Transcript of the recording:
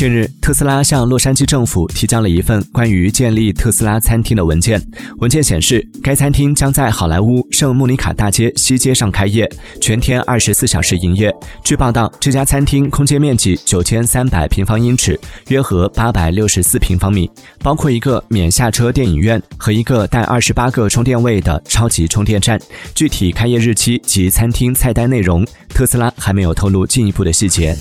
近日特斯拉向洛杉矶政府提交了一份关于建立特斯拉餐厅的文件。文件显示该餐厅将在好莱坞圣莫尼卡大街西街上开业全天二十四小时营业。据报道这家餐厅空间面积九千三百平方英尺约合八百六十四平方米包括一个免下车电影院和一个带二十八个充电位的超级充电站。具体开业日期及餐厅菜单内容特斯拉还没有透露进一步的细节。